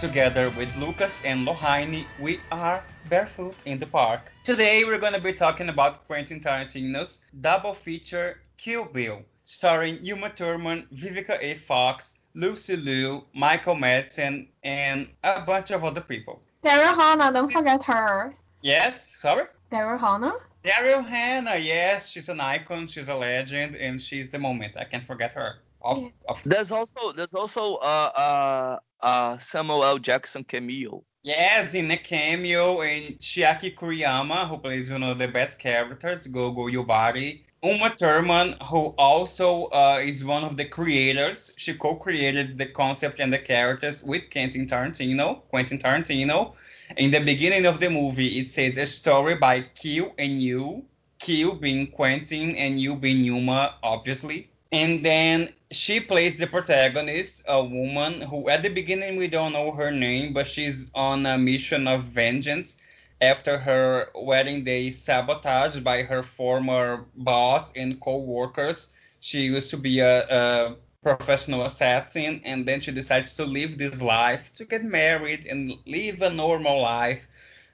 together with Lucas and Lohane, we are Barefoot in the Park. Today, we're going to be talking about Quentin Tarantino's double feature Kill Bill, starring Uma Thurman, Vivica A. Fox, Lucy Liu, Michael Madsen, and a bunch of other people. Daryl Hannah, don't forget her. Yes, sorry? Daryl Hannah? Daryl Hannah, yes, she's an icon, she's a legend, and she's the moment. I can't forget her. Of, Yeah. of There's also there's also uh uh uh Samuel. Jackson cameo. Yes, in a cameo, and Chiaki Kuriyama, who plays one of the best characters, Gogo Yubari. Uma Thurman, who also uh, is one of the creators. She co-created the concept and the characters with Quentin Tarantino. Quentin Tarantino. In the beginning of the movie, it says a story by Q and you. Q being Quentin and you being Uma, obviously. And then she plays the protagonist, a woman who at the beginning we don't know her name, but she's on a mission of vengeance after her wedding day sabotaged by her former boss and co-workers. She used to be a, a professional assassin, and then she decides to live this life to get married and live a normal life.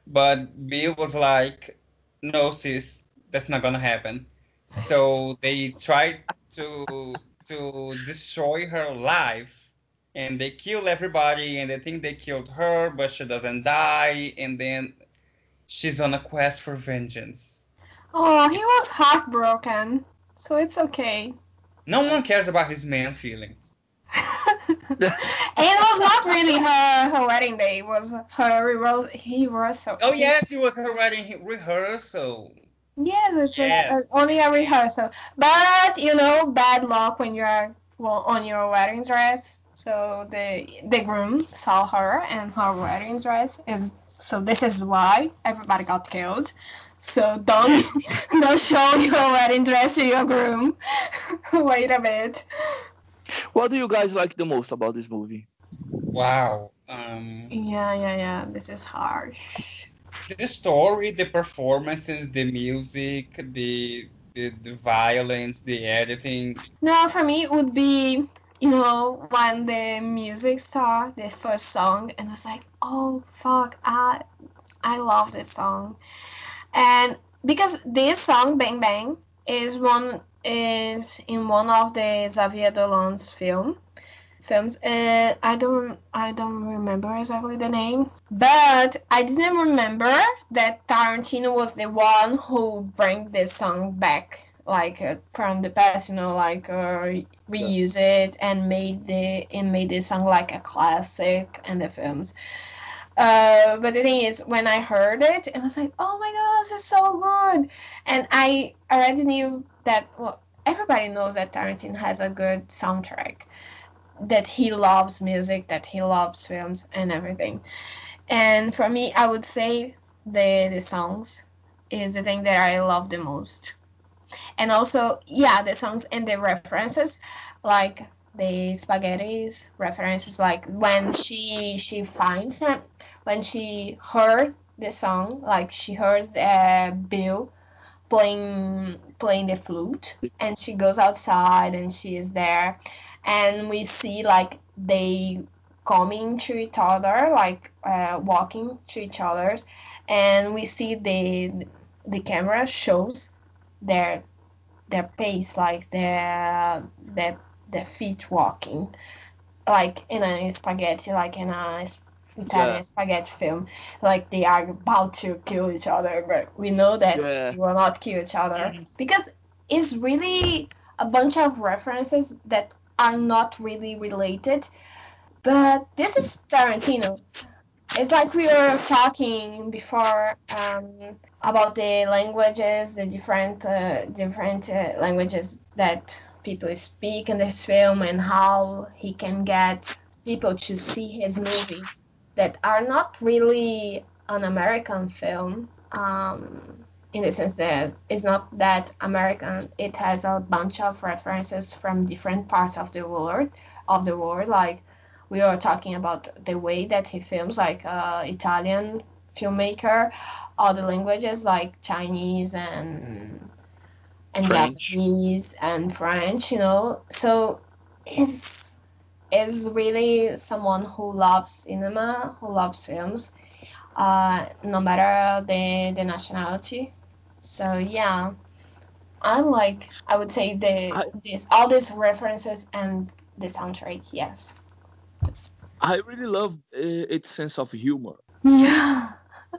But Bill was like, "No, sis, that's not gonna happen." So they tried to to destroy her life and they kill everybody and they think they killed her but she doesn't die and then she's on a quest for vengeance Oh, he was heartbroken, so it's okay. no one cares about his man feelings and it was not really her her wedding day. It was her rehearsal. He rehearsal. oh yes it was her wedding rehearsal Yes, it was Yes. uh, only a rehearsal. But you know, bad luck when you're well, on your wedding dress. So the the groom saw her and her wedding dress is. So this is why everybody got killed. So don't don't show your wedding dress to your groom. Wait a bit. What do you guys like the most about this movie? wow um Yeah, yeah, yeah. This is harsh. The story the performances the music the the, the violence the editing? No, for me it would be, you know, when the music started, the first song, and I was like, oh fuck, I I love this song, and because this song Bang Bang is one is in one of the Xavier Dolan's film films, and I don't I don't remember exactly the name, but I didn't remember that Tarantino was the one who bring this song back like uh, from the past, you know, like uh, reuse it and made the and made this song like a classic in the films. Uh, but the thing is, when I heard it, I was like, oh my gosh, it's so good, and I already knew that. Well, everybody knows that Tarantino has a good soundtrack, that he loves music, that he loves films and everything. And for me, I would say the the songs is the thing that I love the most and also yeah the songs and the references like the spaghettis references like when she she finds him when she heard the song like she hears uh, bill playing playing the flute and she goes outside and she is there and we see like they coming to each other like uh, walking to each other and we see the the camera shows their their pace, like their their their feet walking, like in a spaghetti, like in a s- Italian Yeah. spaghetti film, like they are about to kill each other, but we know that Yeah. they will not kill each other because it's really a bunch of references that are not really related. But this is Tarantino. It's like we were talking before um, about the languages, the different uh, different uh, languages that people speak in this film, and how he can get people to see his movies that are not really an American film. Um, in the sense that it's not that American. It has a bunch of references from different parts of the world. Of the world, like we were talking about the way that he films, like uh, Italian filmmaker, other languages like Chinese and and French. Japanese and French, you know. So it's is really someone who loves cinema, who loves films, uh, no matter the the nationality. So yeah, I like I would say the I- this all these references and the soundtrack. Yes. I really love uh, its sense of humor Yeah.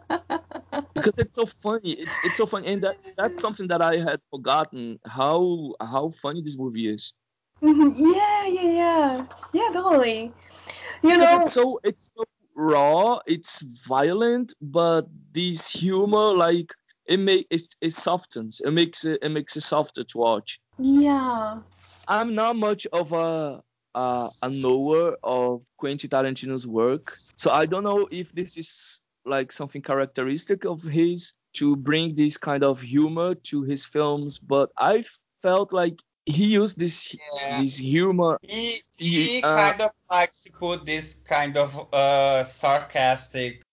because it's so funny. It's it's so funny, and that that's something that I had forgotten how how funny this movie is. Mhm. yeah, yeah, yeah, yeah, totally. You Because know, it's so it's so raw, it's violent, but this humor like it make it, it softens. It makes it it makes it softer to watch. yeah, I'm not much of a uh, a knower of Quentin Tarantino's work, so I don't know if this is like something characteristic of his to bring this kind of humor to his films. But I felt like he used this Yeah. this humor. He Ye- he uh, kind of likes to put this kind of uh sarcastic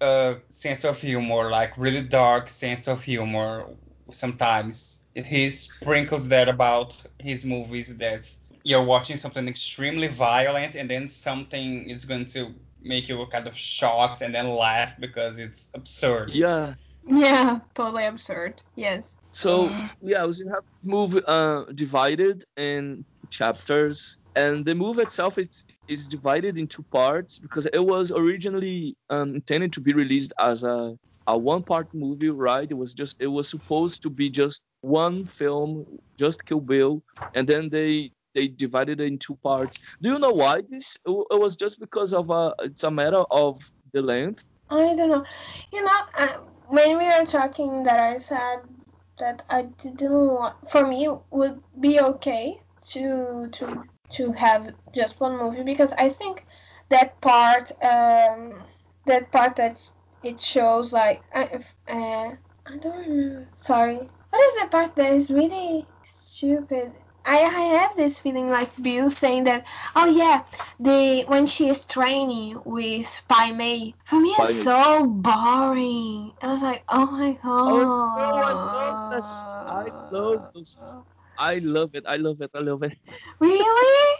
uh sense of humor, like really dark sense of humor. Sometimes he sprinkles that about his movies. That you're watching something extremely violent, and then something is going to make you kind of shocked and then laugh because it's absurd. Yeah. yeah, totally absurd. Yes. So yeah, we have movie uh, divided in chapters, and the movie itself is is divided into parts because it was originally um, intended to be released as a a one part movie, right? It was just it was supposed to be just one film, just Kill Bill, and then they they divided it in two parts. Do you know why this? It was just because of a it's a matter of the length. I don't know. You know, uh, when we were talking, that I said that I didn't want. For me, would be okay to to to have just one movie because I think that part, um, that part that it shows like I, uh, I don't know. Sorry, what is the part that is really stupid? I, I have this feeling like Bill saying that oh yeah the when she is training with Pai Mei for me Pai it's Mei. so boring I was like oh my god Oh no, I love this. I love those. I love it. I love it. I love it. really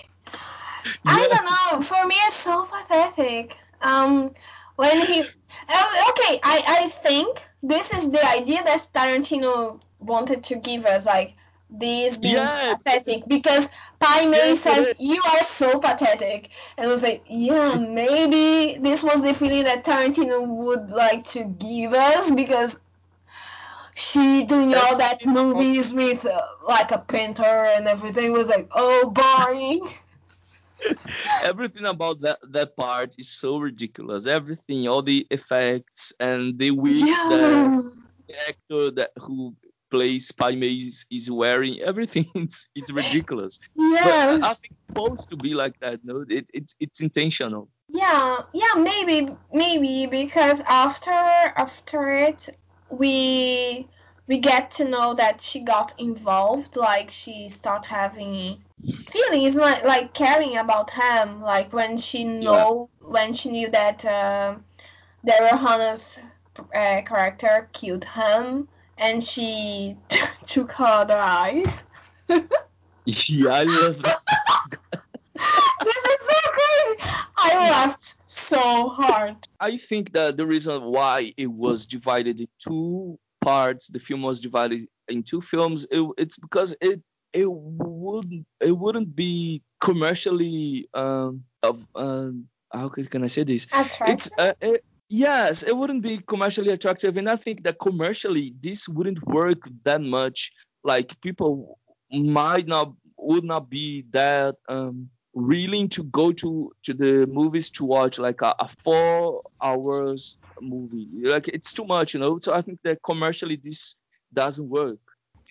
I don't know. For me, it's so pathetic. Um, when he, oh, okay, I I think this is the idea that Tarantino wanted to give us, like this being Yes. pathetic, because Pai Mei Yes, says you are so pathetic, and I was like, yeah, maybe this was the feeling that Tarantino would like to give us because. She doing all that movies with uh, like a painter and everything was like oh boring. Everything about that that part is so ridiculous. Everything, all the effects and the wig that the actor that who plays Pai Mei is, wearing, everything it's it's ridiculous. Yes. I think it's supposed to be like that. No, it, it's it's intentional. Yeah, yeah, maybe, maybe because after after it, we we get to know that she got involved, like she start having feelings, like like caring about him, like when she know when she knew that uh, Daryl Hannah's uh, character killed him, and she took her other eye. Yeah, I love that. this is so crazy. I laughed so hard. I think that the reason why it was divided in two parts, the film was divided in two films, it, it's because it it wouldn't it wouldn't be commercially um of um how can I say this? It's uh, it, yes, it wouldn't be commercially attractive, and I think that commercially this wouldn't work that much. Like people might not would not be that um willing to go to to the movies to watch like a, a four hours movie. Like it's too much you know? So i think that commercially this doesn't work.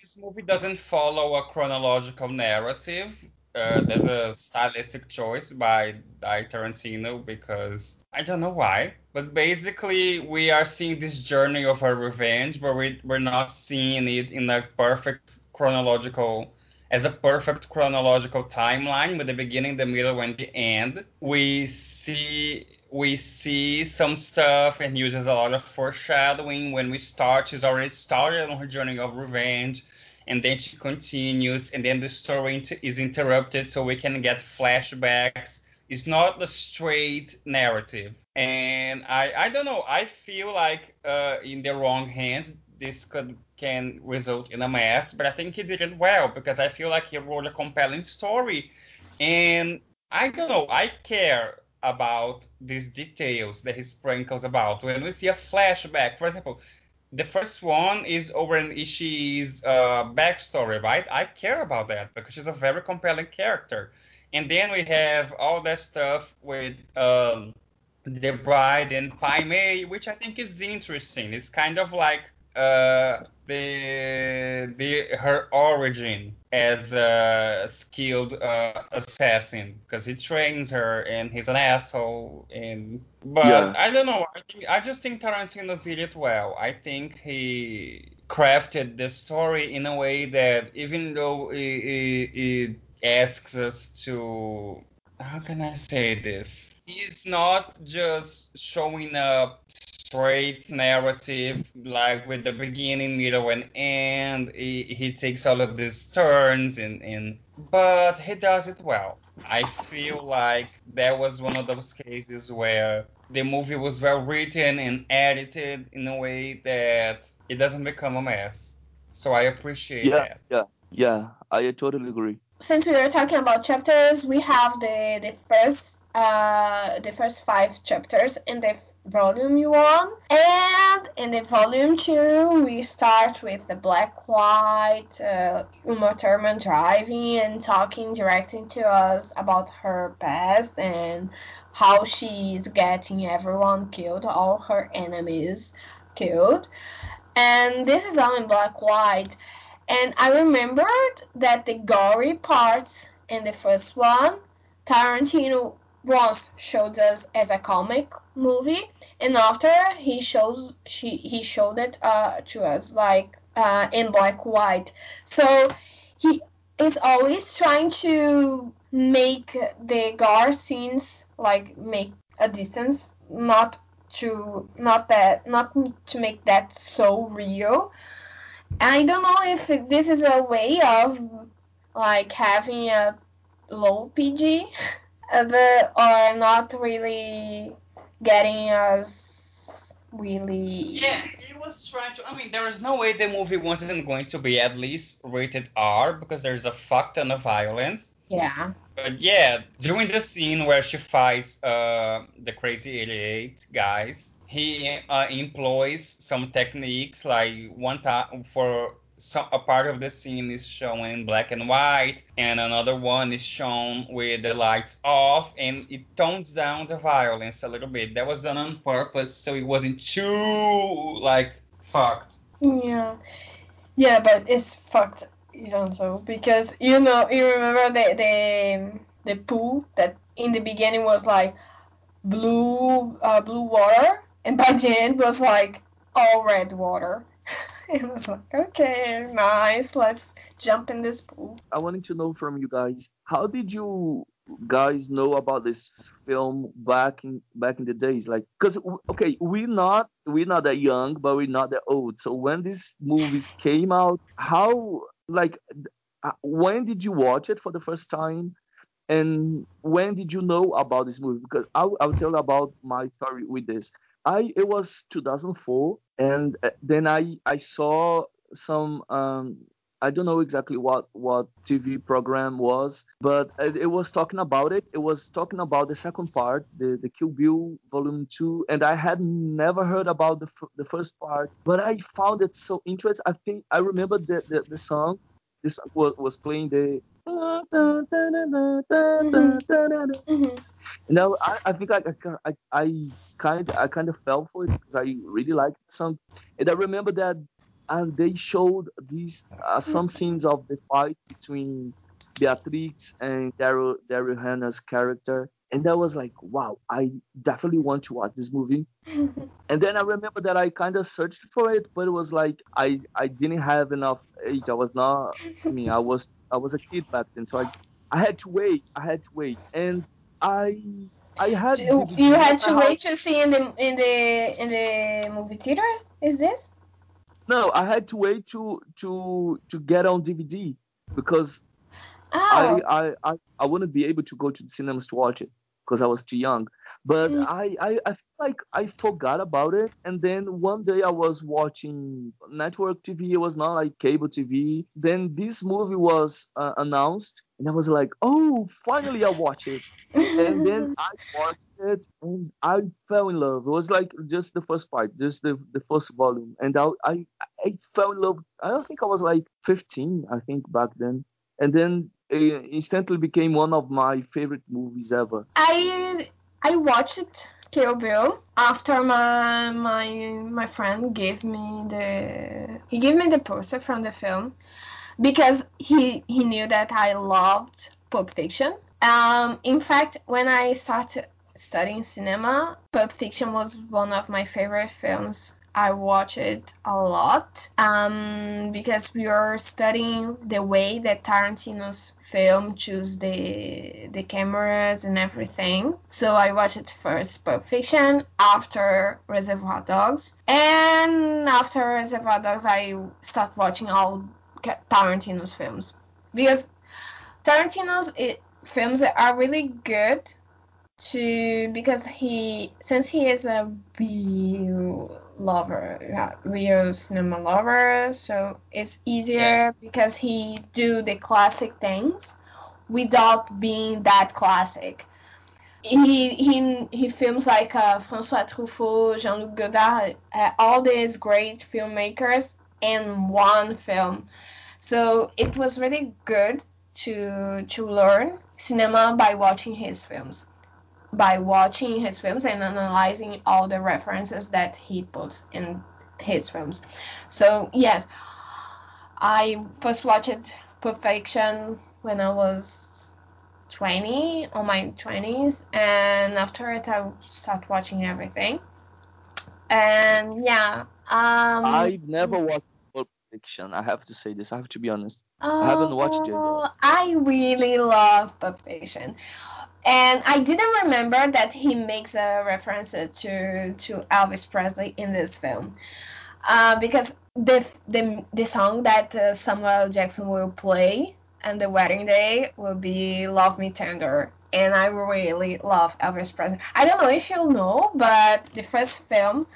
This movie doesn't follow a chronological narrative. Uh, there's a stylistic choice by, by Tarantino because I don't know why, but basically we are seeing this journey of her revenge, but we, we're not seeing it in a perfect chronological as a perfect chronological timeline with the beginning, the middle, and the end. We see we see some stuff and uses a lot of foreshadowing. When we start, she's already started on her journey of revenge, and then she continues, and then the story is interrupted so we can get flashbacks It's not a straight narrative. And I, I don't know. I feel like uh, in the wrong hands, this could can result in a mess. But I think he did it well because I feel like he wrote a compelling story. And I don't know. I care about these details that he sprinkles about. When we see a flashback, for example, the first one is over Oren Ishii's uh, backstory, right? I care about that because she's a very compelling character. And then we have all that stuff with um, the bride and Pai Mei, which I think is interesting. It's kind of like uh, the the her origin as a skilled uh, assassin because he trains her and he's an asshole and but Yeah. I don't know I think I just think Tarantino did it well I think he crafted the story in a way that even though it, it, it asks us to how can I say this he's not just showing up straight narrative, like with the beginning, middle, and end. He, he takes all of these turns, and, and but he does it well. I feel like that was one of those cases where the movie was well written and edited in a way that it doesn't become a mess. So I appreciate Yeah, that. yeah, yeah. I totally agree. Since we were talking about chapters, we have the the first uh the first five chapters and the volume one, and in the volume two we start with the black white uh, Uma Thurman driving and talking directing to us about her past and how she's getting everyone killed, all her enemies killed. And this is all in black white. And I remembered that the gory parts in the first one, Tarantino once showed us as a comic movie, and after he shows she he showed it uh, to us like uh, in black white. So he is always trying to make the gore scenes like make a distance, not to not that not to make that so real. I don't know if this is a way of like having a low PG, uh, but or not really getting us really. Yeah, he was trying to. I mean, there is no way the movie wasn't going to be at least rated R because there's a fuck ton of violence. Yeah. But yeah, during the scene where she fights uh, the Crazy 88 guys, he uh, employs some techniques. Like one time for some, a part of the scene is shown in black and white, and another one is shown with the lights off, and it tones down the violence a little bit. That was done on purpose, so it wasn't too like fucked. Yeah. Yeah, but it's fucked even so because you know you remember the the the pool that in the beginning was like blue uh, blue water and by the end was like all red water. It was like okay, nice, let's jump in this pool. I wanted to know from you guys, how did you guys know about this film back in back in the days? Like, cause okay, we're not we're not that young, but we're not that old. So when these movies came out, how like uh, when did you watch it for the first time? And when did you know about this movie? Because I'll, I'll tell about my story with this. I it was 2004, and uh, then I I saw some um I don't know exactly what what TV program was, but it, it was talking about it. It was talking about the second part, the the Kill Bill Volume Two, and I had never heard about the f- the first part, but I found it so interesting. I think I remember the the, the song. This was, was playing the. Mhm. No, I, I think I, I, I kind I kind of fell for it because I really liked the song, and I remember that and they showed these uh, some scenes of the fight between Beatrix and Daryl Daryl Hannah's character, and that was like, wow, I definitely want to watch this movie. And then I remember that I kind of searched for it, but it was like I I didn't have enough age. I was not. I mean, I was I was a kid back then, so I I had to wait. I had to wait, and I I had you, you had to house. wait to see in the in the in the movie theater. Is this? No, I had to wait to to to get on DVD because Oh. I, I I I wouldn't be able to go to the cinemas to watch it. Because I was too young. But Mm. I, I, I feel like I forgot about it. And then one day I was watching network TV. It was not like cable TV. Then this movie was uh, announced, and I was like, oh, finally I watch it. And then I watched it, and I fell in love. It was like just the first part, just the, the first volume, and I, I, I fell in love. I don't think I was like 15, I think back then. And then instantly became one of my favorite movies ever. I I watched Kill Bill after my my my friend gave me the he gave me the poster from the film because he he knew that I loved Pulp Fiction. Um, in fact, when I started studying cinema, Pulp Fiction was one of my favorite films. I watched it a lot um, because we are studying the way that Tarantino's film choose the the cameras and everything. So I watched first Pulp Fiction, after Reservoir Dogs, and after Reservoir Dogs I start watching all Tarantino's films because Tarantino's it, films are really good to because he since he is a lover yeah, real cinema lover so it's easier Yeah. because he do the classic things without being that classic he he he films like uh, François Truffaut, Jean-Luc Godard, uh, all these great filmmakers in one film. So it was really good to to learn cinema by watching his films, by watching his films and analyzing all the references that he puts in his films. So yes, I first watched Pulp Fiction when I was 20 on my 20s and after it i started watching everything and yeah um I've never watched Pulp Fiction. I have to say this. I have to be honest. I haven't watched it yet. oh, i really love Pulp Fiction and i didn't remember that he makes a reference to to elvis presley in this film uh, because the, the the song that uh, samuel jackson will play and the wedding day will be Love Me Tender. And I really love Elvis Presley. I don't know if you know, but the first film,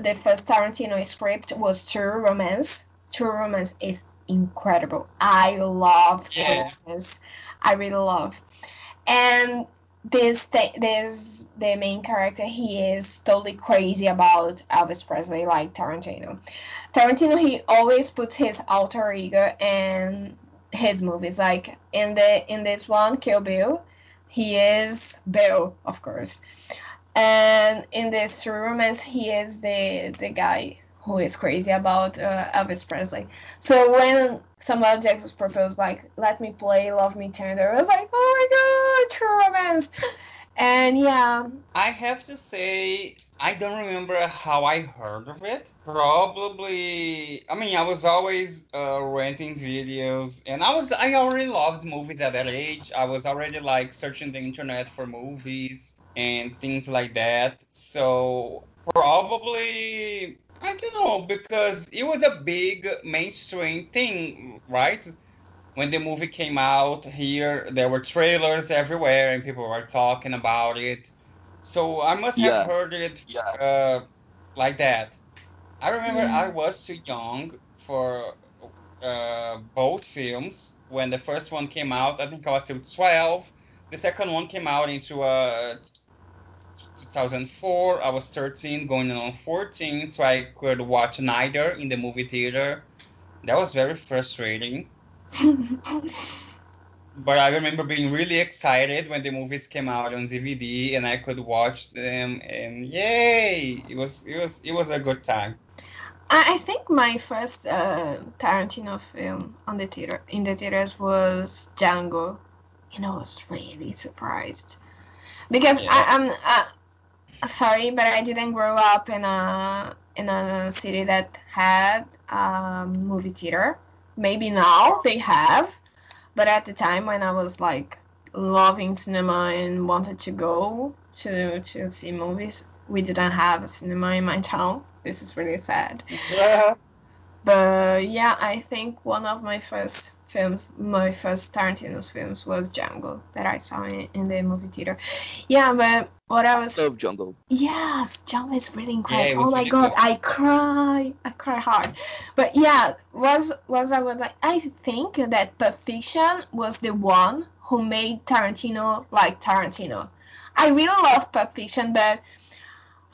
the first Tarantino script was True Romance. True Romance is incredible. I love True Yeah. Romance. I really love. And this th- this the main character he is totally crazy about Elvis Presley like Tarantino. Tarantino he always puts his alter ego in his movies. Like in the in this one, Kill Bill, he is Bill, of course. And in this Romance, he is the the guy who is crazy about uh, Elvis Presley. So when some Samuel Jackson proposed, like, let me play Love Me Tender, I was like, oh my god, True Romance. And yeah, I have to say, I don't remember how I heard of it. Probably, I mean, I was always uh, renting videos, and I was, I already loved movies at that age. I was already like searching the internet for movies and things like that. So probably, I don't know, because it was a big mainstream thing, right? when the movie came out here, there were trailers everywhere and people were talking about it. So I must have Yeah. heard it Yeah. uh, like that. I remember I Mm. was too young for uh, both films. When the first one came out, I think I was still 12. The second one came out into uh, 2004. I was 13, going on 14, so I could watch neither in the movie theater. That was very frustrating. But I remember being really excited when the movies came out on DVD and I could watch them and yay! It was it was it was a good time. I I think my first uh, Tarantino film on the theater in the theaters was Django, and I was really surprised because Yeah. I, I'm uh, sorry, but I didn't grow up in a in a city that had a movie theater. Maybe now they have, but at the time when I was like loving cinema and wanted to go to to see movies, we didn't have a cinema in my town. This is really sad. Yeah. But yeah, I think one of my first films, my first Tarantino's films was Django that I saw in, in the movie theater. Yeah, but what I was Love Django. Yes, Django is really Yeah, incredible. it was oh my really god, good. I cry, I cry hard. But yeah, was was I was like I think that Pulp Fiction was the one who made Tarantino like Tarantino. I really love Pulp Fiction, but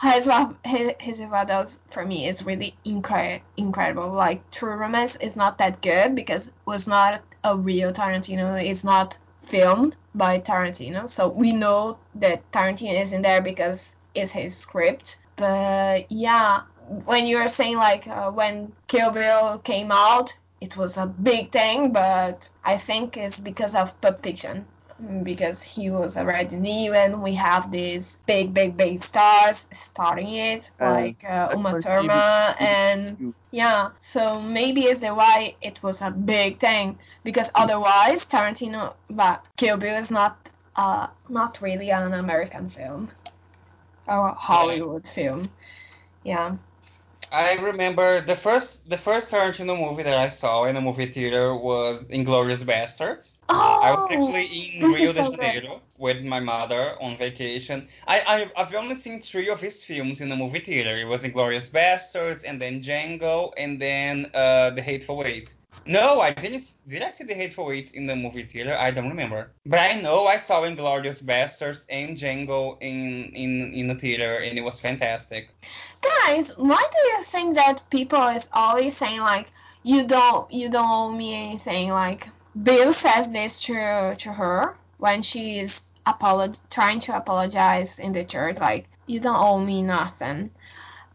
His, his Reservoir Dogs for me is really incre- incredible. Like True Romance is not that good because it was not a real Tarantino. It's not filmed by Tarantino, so we know that Tarantino is in there because it's his script. But yeah, when you were saying like uh, when Kill Bill came out, it was a big thing, but I think it's because of Pulp Fiction because he was already new and we have these big big big stars starting it Uh, like uh, Uma Thurman and yeah so maybe is the why it was a big thing because otherwise Tarantino but Kill Bill is not uh not really an American film or a Hollywood film. Yeah I remember the first the first Tarantino movie that I saw in a movie theater was Inglourious Basterds. oh I was actually in Rio is de so good. Janeiro with my mother on vacation. I, I I've only seen three of his films in the movie theater. It was Inglourious Basterds, and then Django, and then uh, The Hateful Eight. No, I didn't. Did I see The Hateful Eight in the movie theater? I don't remember. But I know I saw Inglourious Basterds and Django in in in the theater, and it was fantastic. Guys, why do you think that people is always saying like you don't you don't owe me anything? Like Bill says this to to her when she is apolog- trying to apologize in the church, like you don't owe me nothing.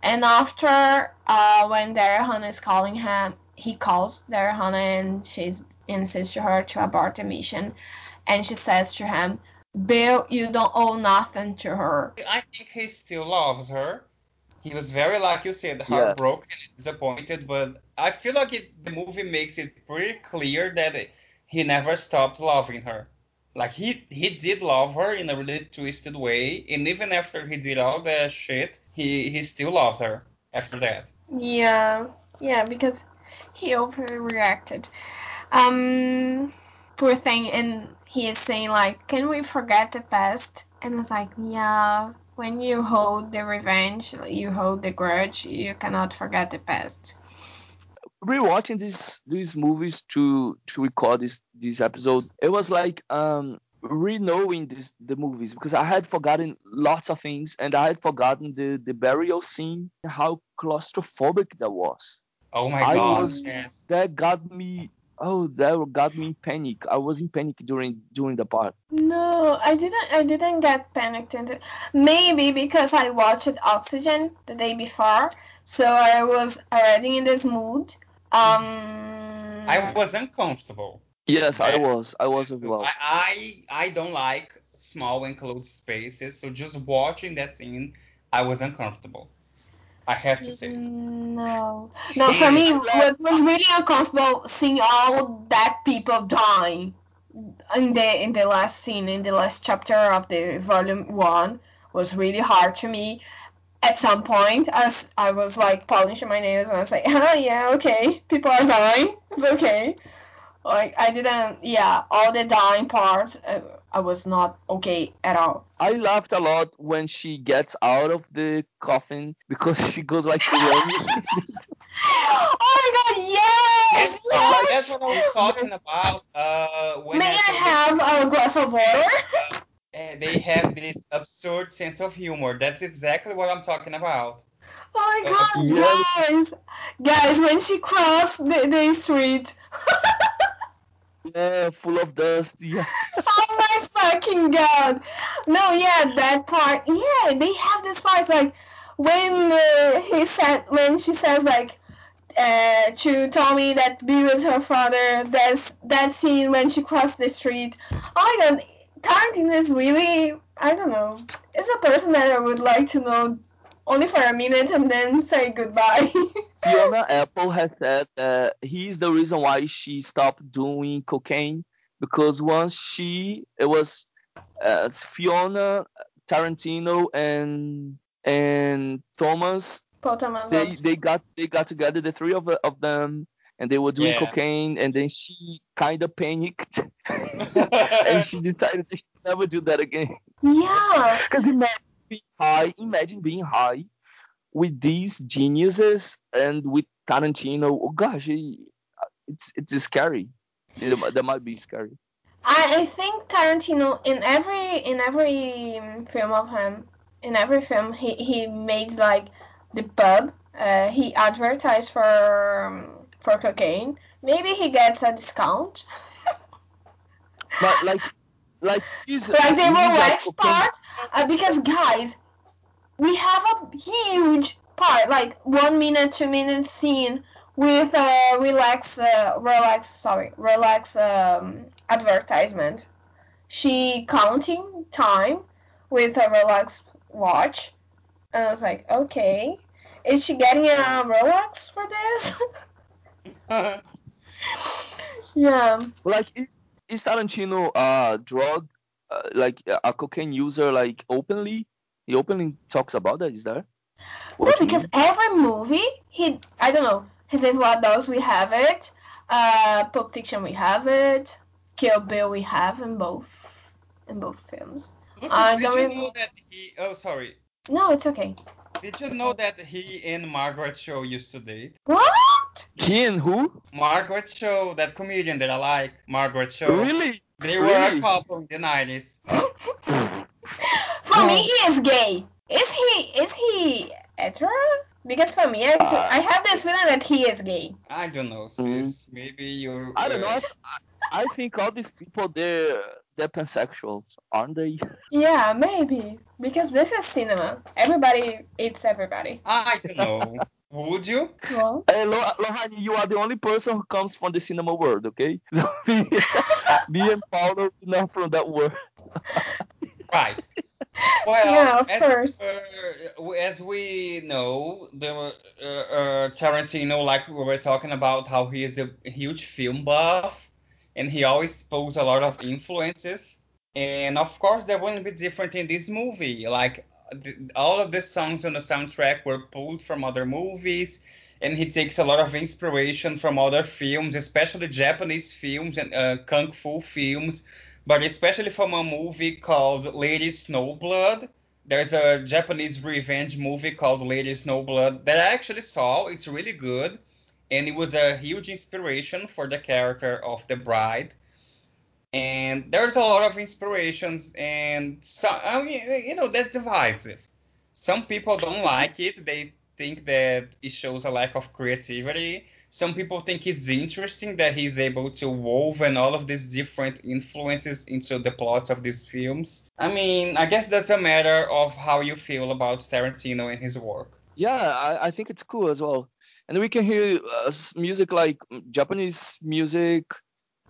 And after uh, when Daryl Hannah is calling him, he calls Daryl Hannah and she insists to her to abort the mission, and she says to him, Bill, you don't owe nothing to her. I think he still loves her. He was very, like you said, Yeah. heartbroken and disappointed, but I feel like it, the movie makes it pretty clear that it- he never stopped loving her. Like he he did love her in a really twisted way, and even after he did all that shit, he he still loved her after that. Yeah, yeah, because he overreacted. Um, poor thing, and he is saying like, "Can we forget the past?" And it's like, yeah, when you hold the revenge, you hold the grudge, you cannot forget the past. rewatching these these movies to to record this this episode, it was like um re-knowing this the movies because I had forgotten lots of things and I had forgotten the the burial scene, how claustrophobic that was. Oh my I god, was- yes. That got me oh that got me in panic. I was in panic during during the part. No, I didn't. I didn't get panicked into. Maybe because I watched Oxygen the day before, so I was already in this mood. Um, I was uncomfortable. Yes, I was. I was as well. I, I I don't like small enclosed spaces, so just watching that scene, I was uncomfortable. I have to say. No, no. For me, what was really uncomfortable seeing all that people dying in the in the last scene in the last chapter of the volume one was really hard to me. At some point, as I was like polishing my nails, and I was like, "Oh yeah, okay, people are dying. It's okay." Like I didn't, yeah, all the dying parts. uh, I was not okay at all. I laughed a lot when she gets out of the coffin because she goes like running. oh my god, yes! That's, yes! that's what I was talking about. Uh, when May I actually, have a glass of water? uh, they have this absurd sense of humor. That's exactly what I'm talking about. Oh my god, Yeah. guys! Guys, when she crossed the, the street. yeah, full of dust. Yeah. oh my fucking god! No, yeah, that part. Yeah, they have this part like when uh, he said when she says like uh, to Tommy that Bill is her father. There's that scene when she crossed the street. Oh my god, Tarantino is really I don't know. It's a person that I would like to know only for a minute and then say goodbye. Fiona Apple has said that he's the reason why she stopped doing cocaine because once she it was uh, Fiona Tarantino and and Thomas Paul Thomas they they got they got together the three of, of them and they were doing Yeah. cocaine, and then she kind of panicked, and she decided to never do that again. Yeah. Because imagine being high, imagine being high with these geniuses and with Tarantino. Oh gosh, it's it's scary. It, that might be scary. I, think Tarantino in every in every um, film of him, in every film he he made like the pub. Uh, he advertised for um, for cocaine. Maybe he gets a discount. But like, like he's like the he's Rolex cocaine- uh, because guys, we have a huge part, like one minute, two minute scene with a relax, uh, relax, sorry, relax um, advertisement. She counting time with a relax watch, and I was like, okay, is she getting a relax for this? yeah. like is, is Tarantino uh drug uh, like a cocaine user like openly? He openly talks about that. Is there? No, What you because mean? every movie, he, I don't know, His Blood Dogs, we have it. Uh, Pulp Fiction, we have it. Kill Bill, we have in both, in both films. Lucas, I did don't you remember- know that he? Oh, sorry. No, it's okay. Did you know that he and Margaret Cho used to date? What? He and who? Margaret Cho, that comedian that I like, Margaret Cho. Really? They were Really? a couple in the 90s. For me, he is gay. Is he? Is he hetero? Because for me, I, Uh, I have this feeling that he is gay. I don't know, Mhm. sis. Maybe you're. I don't know. I, I think all these people they're they're pansexuals, aren't they? Yeah, maybe. Because this is cinema. Everybody eats everybody. I don't know. Would you? Well, Hey, Lo- Lohani, you are the only person who comes from the cinema world, okay? me, me and Paulo not from that world. Right. Well, Yeah, as, uh, as we know, the uh, uh, Tarantino, like we were talking about, how he is a huge film buff, and he always pulls a lot of influences. And of course, that wouldn't be different in this movie. Like the, all of the songs on the soundtrack were pulled from other movies, and he takes a lot of inspiration from other films, especially Japanese films and uh, kung fu films but especially from a movie called Lady Snowblood. There's a Japanese revenge movie called Lady Snowblood that I actually saw. It's really good, and it was a huge inspiration for the character of the bride. And there's a lot of inspirations, and so I mean, you know, that's divisive. Some people don't like it. They think that it shows a lack of creativity. Some people think it's interesting that he's able to woven all of these different influences into the plots of these films. I mean, I guess that's a matter of how you feel about Tarantino and his work. Yeah, I, I think it's cool as well. And we can hear uh, music like mm, Japanese music,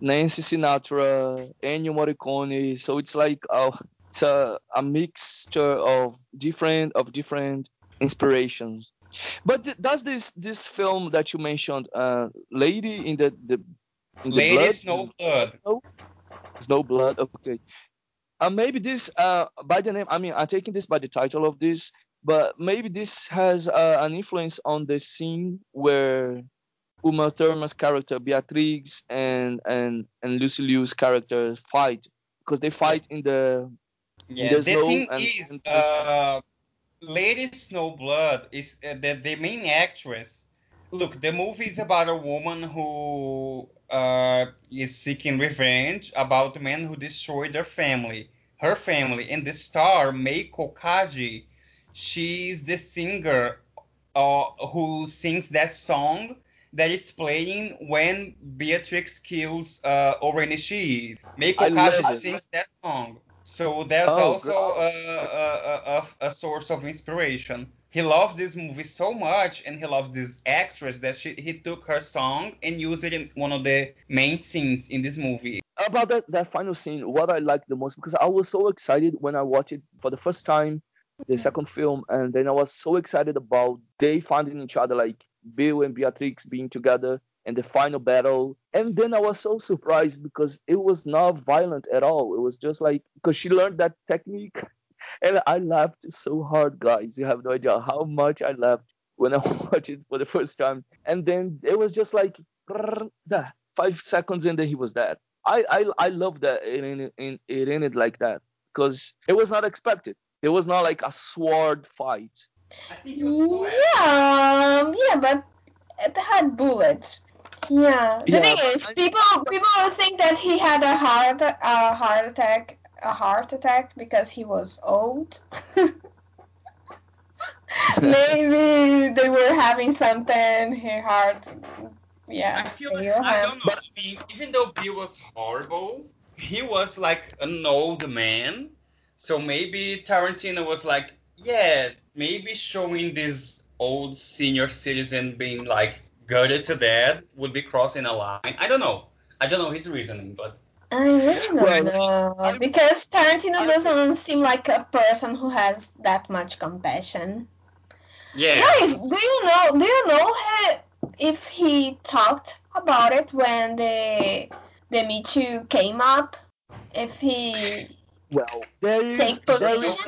Nancy Sinatra, Ennio Morricone. So it's like uh, it's a, a mixture of different of different inspirations. But th- does this this film that you mentioned, uh, Lady in the the in the Lady blood, Snowblood. Snow Blood. Okay. Uh, maybe this uh by the name. I mean, I'm taking this by the title of this, but maybe this has uh, an influence on the scene where Uma Thurman's character Beatrix and and and Lucy Liu's character fight because they fight in the Yeah, There's the no- thing and- is, and- uh, Lady Snowblood is uh, the, the main actress. Look, the movie is about a woman who uh, is seeking revenge about men who destroyed her family, her family, and the star Meiko Kaji. She's the singer uh, who sings that song that is playing when Beatrix kills uh, Oren Ishii. Meiko I Kaji sings that song. So that's Oh, also a, a, a, a source of inspiration. He loved this movie so much, and he loved this actress that she, he took her song and used it in one of the main scenes in this movie. about that that final scene. What I liked the most because I was so excited when I watched it for the first time, the mm-hmm. second film, and then I was so excited about they finding each other, like Bill and Beatrix being together and the final battle. And then I was so surprised because it was not violent at all. It was just like because she learned that technique, and I laughed so hard, guys. You have no idea how much I laughed when I watched it for the first time. And then it was just like five seconds and then he was dead. I I, I love that it ended, it, it ended like that because it was not expected. It was not like a sword fight. I think it was. Yeah, yeah, but it had bullets. Yeah. The Yeah, thing is, I- people people think that he had a heart a heart attack a heart attack because he was old. Maybe they were having something. Her heart, yeah. I feel like, I don't know. I mean, even though Bill was horrible, he was like an old man. So maybe Tarantino was like, yeah, maybe showing this old senior citizen being like gutted to death would be crossing a line. I don't know. I don't know his reasoning, but I really don't Well, know I- because Tarantino I- doesn't seem like a person who has that much compassion. yeah. Guys, do you know? Do you know he, if he talked about it when the the Me Too came up? If he Well, there is Take there is.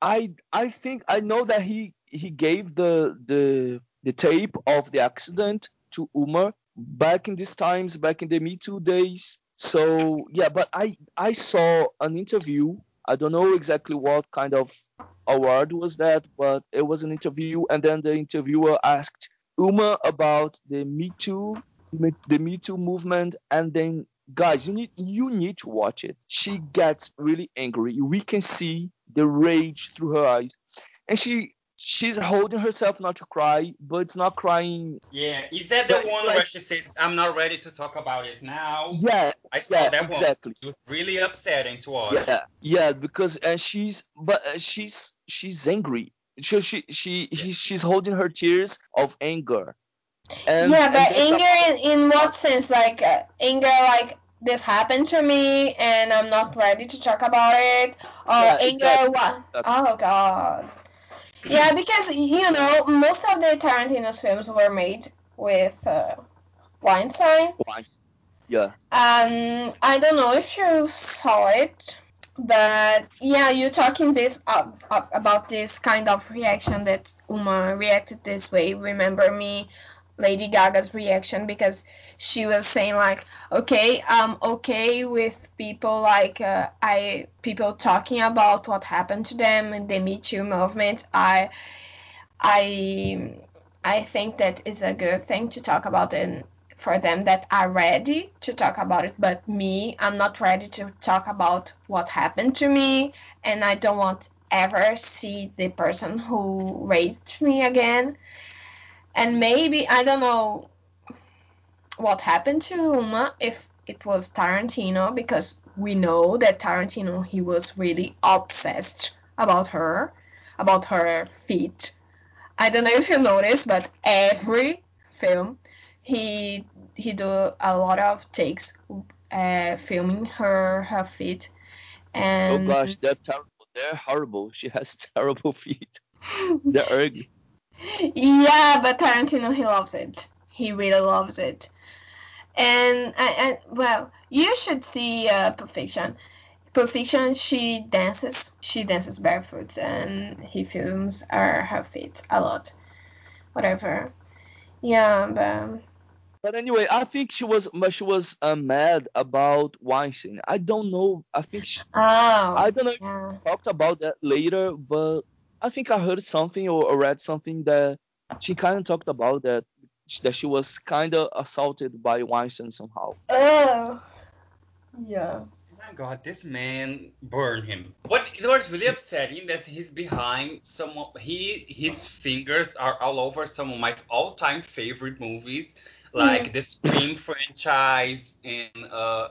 I I think I know that he he gave the the the tape of the accident to Uma back in these times, back in the Me Too days. So yeah, but I I saw an interview. I don't know exactly what kind of award was that, but it was an interview, and then the interviewer asked Uma about the Me Too the Me Too movement, and then guys, you need you need to watch it. She gets really angry. We can see the rage through her eyes, and she she's holding herself not to cry, but it's not crying. Yeah. Is that the But, one like- where she said, I'm not ready to talk about it now? Yeah, I saw yeah, that one. exactly. It was really upsetting to watch. Yeah, yeah, because and she's but uh, she's she's angry. She she she he- she's holding her tears of anger. And, yeah, but that's anger in, in what sense? Like uh, anger, like this happened to me and I'm not ready to talk about it, or Yeah, anger exactly. what? Exactly. Oh God. Yeah, because you know most of the Tarantino's films were made with uh, Weinstein. Why? Yeah. Um, I don't know if you saw it, but yeah, you're talking this up, up about this kind of reaction that Uma reacted this way. Remember me, Lady Gaga's reaction because she was saying like, okay, I'm okay with people like uh, I people talking about what happened to them in the Me Too movement. I I I think that is a good thing to talk about and for them that are ready to talk about it. But me i'm not ready to talk about what happened to me. And i don't want ever see the person who raped me again and maybe i don't know what happened to uma if it was tarantino because we know that tarantino he was really obsessed about her about her feet i don't know if you noticed but every film he he do a lot of takes uh, filming her her feet Oh and gosh, they're terrible. They're horrible. She has terrible feet. They're ugly. Yeah but tarantino he loves it he really loves it and and well you should see uh, Perfection. Fiction she dances she dances barefoot and he films her her feet a lot whatever yeah but But anyway, I think she was she was uh, mad about Weinstein. I don't know. I think she, oh I don't know yeah talked about that later, but I think I heard something or, or read something that she kind of talked about that that she was kind of assaulted by Weinstein somehow. oh yeah Oh my god, this man burned him. What it was really upsetting that he's behind some of he his fingers are all over some of my all-time favorite movies, like Yeah. the Scream franchise, and uh,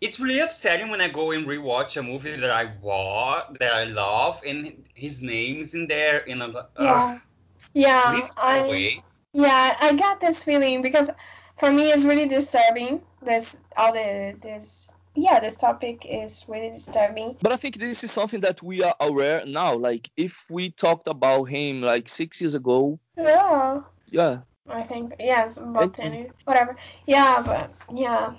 it's really upsetting when I go and rewatch a movie that I watch that I love, and his name's in there, and I'm like, Yeah. ugh, Yeah, I away. yeah, I got this feeling because for me it's really disturbing. This all the this yeah, this topic is really disturbing. But I think this is something that we are aware now. Like if we talked about him like six years ago, Yeah, yeah, I think yes, about ten whatever. Yeah, but yeah,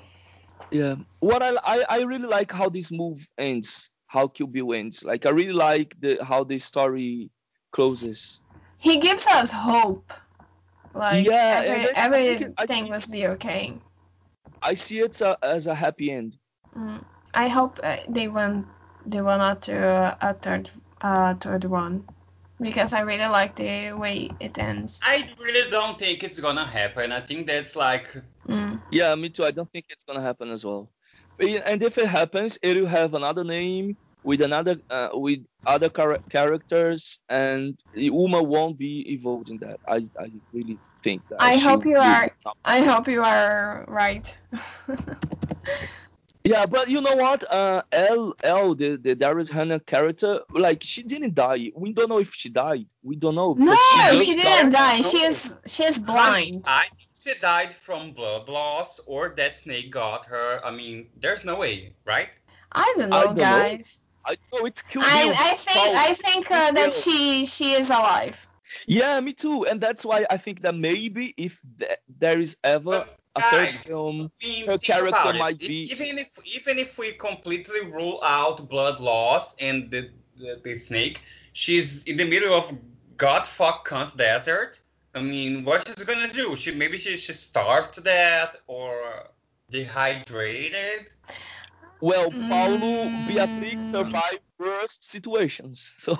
Yeah. What I, I I really like how this move ends, how Kill Bill ends. Like I really like the how the story closes. he gives us hope Like Yeah, every, then I think I everything see- must be okay. I see it uh, as a happy end. Mm. I hope uh, they won't they will not do a, a third uh third one because I really like the way it ends. I really don't think it's gonna happen. I think that's like Mm. Yeah, me too. I don't think it's gonna happen as well. But, and if it happens, it will have another name with another uh, with other char- characters, and Uma won't be involved in that. I I really think that. I hope you are- I hope you are right. Yeah, but you know what? Uh, L L the the Daryl Hannah character, like she didn't die. We don't know if she died. We don't know. no, because she, didn't die. She is she is blind. I think she died from blood loss or that snake got her. I mean, there's no way, right? I don't I know, don't know. guys. I know it's Kill Bill. I I think Paul. I think uh, that she she is alive. Yeah, me too. And that's why I think that maybe if th- there is ever But a third film, I mean, her character about it. might If- be- even if even if we completely rule out blood loss and the the, the snake, she's in the middle of god fuck cunt desert. I mean, what she's gonna do? She maybe she she starved to death or dehydrated. well, Paulo Beatriz Mm. survived worst situations. So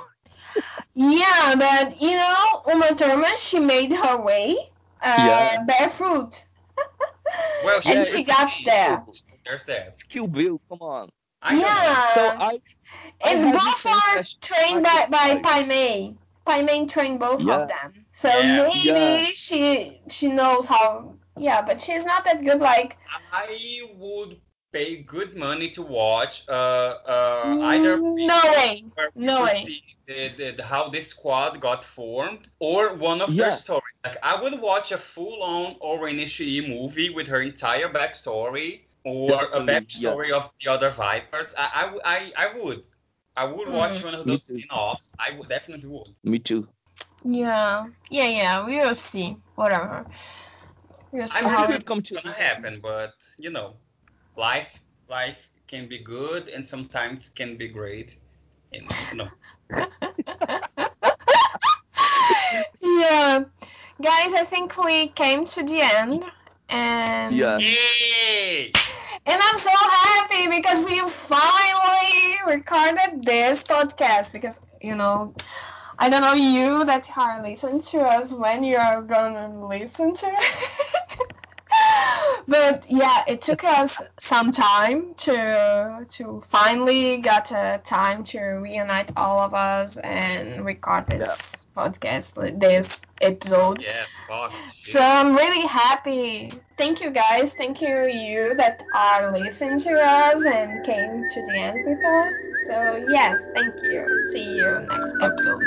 Yeah, but you know, Uma Thurman, she made her way uh, Yeah. barefoot. Well, And Yeah, she got there. There's that. it's Kill Bill. Come on. I don't know. Yeah. So I I And have both sense are trained by, might by. Pai Mei. Pai Mei trained both Yeah. of them. So Yeah. maybe Yeah. she she knows how. Yeah, but she's not that good. Like I would pay good money to watch uh, uh, either Mm, no way. No way. see the, the, the- how this squad got formed, or one of Yeah. their stories. Like I would watch a full-on O-Ren Ishii movie with her entire backstory, or a Definitely, backstory of the other Vipers. I I I would. I would watch Mm. one of those too. spin-offs. I would definitely would. Me too. Yeah, yeah, yeah. We will see. Whatever. We'll see I how it. Could come to gonna happen, but you know, life, life can be good and sometimes can be great. And you know, yeah, guys. I think we came to the end, and Yeah. yay! And I'm so happy because we finally recorded this podcast because, you know, I don't know you that are listening to us when you are gonna listen to it. but yeah, it took us some time to to finally get a time to reunite all of us and record this Podcast, this episode. Yeah, fuck. shit. So I'm really happy. Thank you guys. Thank you you that are listening to us and came to the end with us. So yes, thank you. See you next episode.